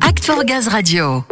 Act for Gaz Radio.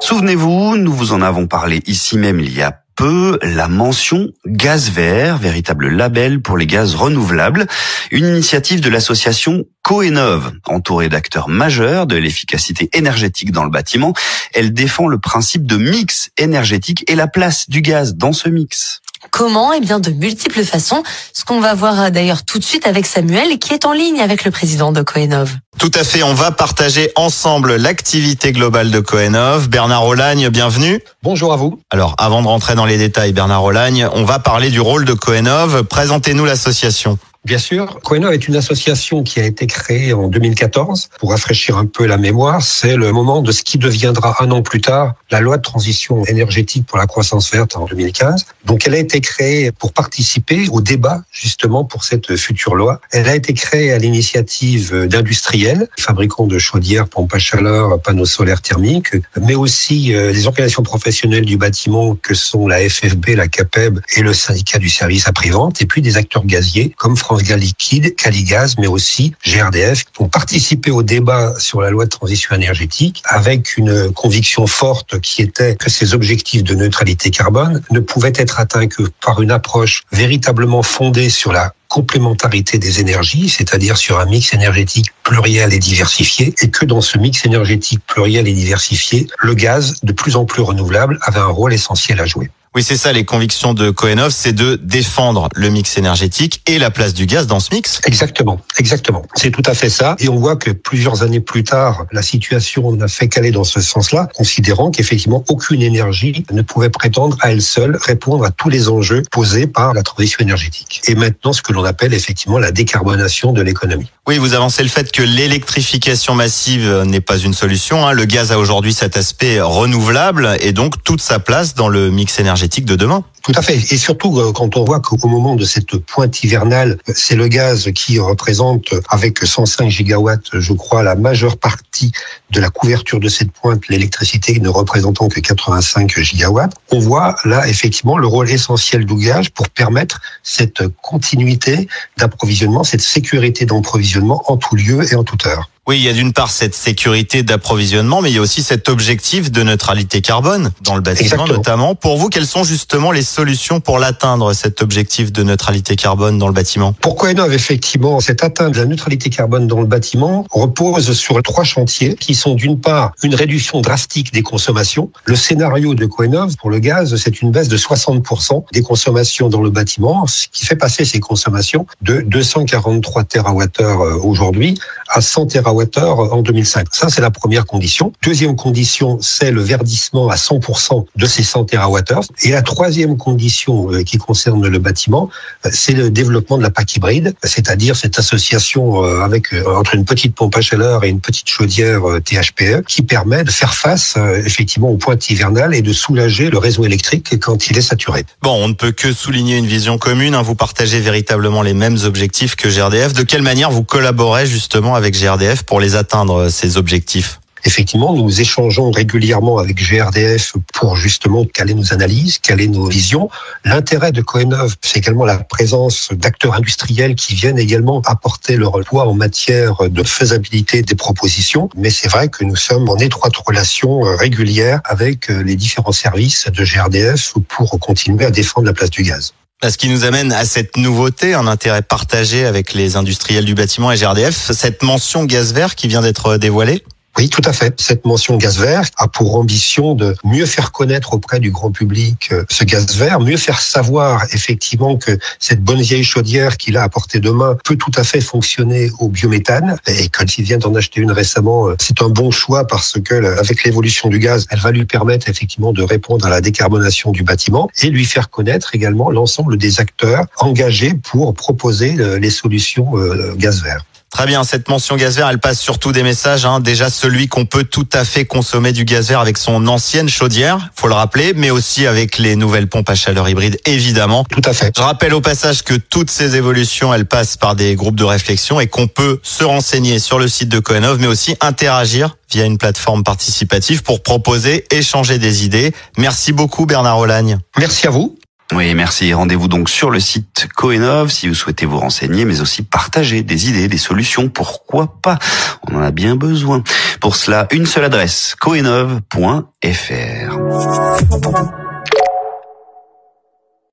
Souvenez-vous, nous vous en avons parlé ici même il y a peu, la mention gaz vert, véritable label pour les gaz renouvelables, une initiative de l'association Coenov, entourée d'acteurs majeurs de l'efficacité énergétique dans le bâtiment. Elle défend le principe de mix énergétique et la place du gaz dans ce mix. Comment Eh bien, de multiples façons. Ce qu'on va voir euh, d'ailleurs tout de suite avec Samuel, qui est en ligne avec le président de Coenov. Tout à fait, on va partager ensemble l'activité globale de Coenov. Bernard Olagne, bienvenue. Bonjour à vous. Alors, avant de rentrer dans les détails, Bernard Olagne, on va parler du rôle de Coenov. Présentez-nous l'association. Bien sûr, Coenov est une association qui a été créée en 2014. Pour rafraîchir un peu la mémoire, c'est le moment de ce qui deviendra un an plus tard la loi de transition énergétique pour la croissance verte en 2015. Donc elle a été créée pour participer au débat justement pour cette future loi. Elle a été créée à l'initiative d'industriels, fabricants de chaudières, pompes à chaleur, panneaux solaires thermiques, mais aussi euh, des organisations professionnelles du bâtiment que sont la FFB, la CAPEB et le syndicat du service après-vente, et puis des acteurs gaziers comme France Gaz Liquide, Caligaz, mais aussi GRDF, qui ont participé au débat sur la loi de transition énergétique avec une conviction forte qui était que ces objectifs de neutralité carbone ne pouvaient être atteints que par une approche véritablement fondée sur la complémentarité des énergies, c'est-à-dire sur un mix énergétique pluriel et diversifié, et que dans ce mix énergétique pluriel et diversifié, le gaz, de plus en plus renouvelable, avait un rôle essentiel à jouer. Oui, c'est ça, les convictions de Coenov, c'est de défendre le mix énergétique et la place du gaz dans ce mix. Exactement, exactement. C'est tout à fait ça. Et on voit que plusieurs années plus tard, la situation n'a fait qu'aller dans ce sens-là, considérant qu'effectivement, aucune énergie ne pouvait prétendre à elle seule répondre à tous les enjeux posés par la transition énergétique. Et maintenant, ce que l'on appelle effectivement la décarbonation de l'économie. Oui, vous avancez le fait que l'électrification massive n'est pas une solution. Hein. Le gaz a aujourd'hui cet aspect renouvelable et donc toute sa place dans le mix énergétique Tout à fait. Et surtout, euh, quand on voit qu'au moment de cette pointe hivernale, c'est le gaz qui représente, avec 105 gigawatts, je crois, la majeure partie de la couverture de cette pointe, l'électricité ne représentant que 85 gigawatts. On voit là, effectivement, le rôle essentiel du gaz pour permettre cette continuité d'approvisionnement, cette sécurité d'approvisionnement en tout lieu et en toute heure. Oui, il y a d'une part cette sécurité d'approvisionnement, mais il y a aussi cet objectif de neutralité carbone dans le bâtiment Exactement. notamment. Pour vous, quelles sont justement les solutions pour l'atteindre, cet objectif de neutralité carbone dans le bâtiment? Pour Coenov, effectivement, cette atteinte de la neutralité carbone dans le bâtiment repose sur trois chantiers qui sont d'une part une réduction drastique des consommations. Le scénario de Coenov pour le gaz, c'est une baisse de 60% des consommations dans le bâtiment, ce qui fait passer ces consommations de 243 TWh aujourd'hui à 100 TWh en 2005. Ça, c'est la première condition. Deuxième condition, c'est le verdissement à 100% de ces 100 TWh. Et la troisième condition euh, qui concerne le bâtiment, euh, c'est le développement de la PAC hybride, c'est-à-dire cette association euh, avec entre une petite pompe à chaleur et une petite chaudière THPE qui permet de faire face effectivement aux pointes hivernales et de soulager le réseau électrique quand il est saturé. Bon, on ne peut que souligner une vision commune. hein. Vous partagez véritablement les mêmes objectifs que GRDF. De quelle manière vous collaborez justement avec GRDF pour les atteindre, ces objectifs Effectivement, nous échangeons régulièrement avec GRDF pour justement caler nos analyses, caler nos visions. L'intérêt de Coenov, c'est également la présence d'acteurs industriels qui viennent également apporter leur poids en matière de faisabilité des propositions. Mais c'est vrai que nous sommes en étroite relation euh, régulière avec euh, les différents services de GRDF pour continuer à défendre la place du gaz. Ce qui nous amène à cette nouveauté, un intérêt partagé avec les industriels du bâtiment et GRDF, cette mention gaz vert qui vient d'être dévoilée Oui, tout à fait. Cette mention gaz vert a pour ambition de mieux faire connaître auprès du grand public euh, ce gaz vert, mieux faire savoir effectivement que cette bonne vieille chaudière qu'il a à portée de main peut tout à fait fonctionner au biométhane. Et quand il vient d'en acheter une récemment, euh, c'est un bon choix parce que euh, avec l'évolution du gaz, elle va lui permettre effectivement de répondre à la décarbonation du bâtiment et lui faire connaître également l'ensemble des acteurs engagés pour proposer les solutions gaz vert. Très bien, cette mention gaz vert, elle passe surtout des messages. Hein. Déjà celui qu'on peut tout à fait consommer du gaz vert avec son ancienne chaudière, faut le rappeler, mais aussi avec les nouvelles pompes à chaleur hybride, évidemment. Tout à fait. Je rappelle au passage que toutes ces évolutions, elles passent par des groupes de réflexion et qu'on peut se renseigner sur le site de Coenov, mais aussi interagir via une plateforme participative pour proposer, échanger des idées. Merci beaucoup Bernard Olagne. Merci à vous. Oui, merci. Rendez-vous donc sur le site Coenov si vous souhaitez vous renseigner, mais aussi partager des idées, des solutions. Pourquoi pas? On en a bien besoin. Pour cela, une seule adresse, coenov.fr.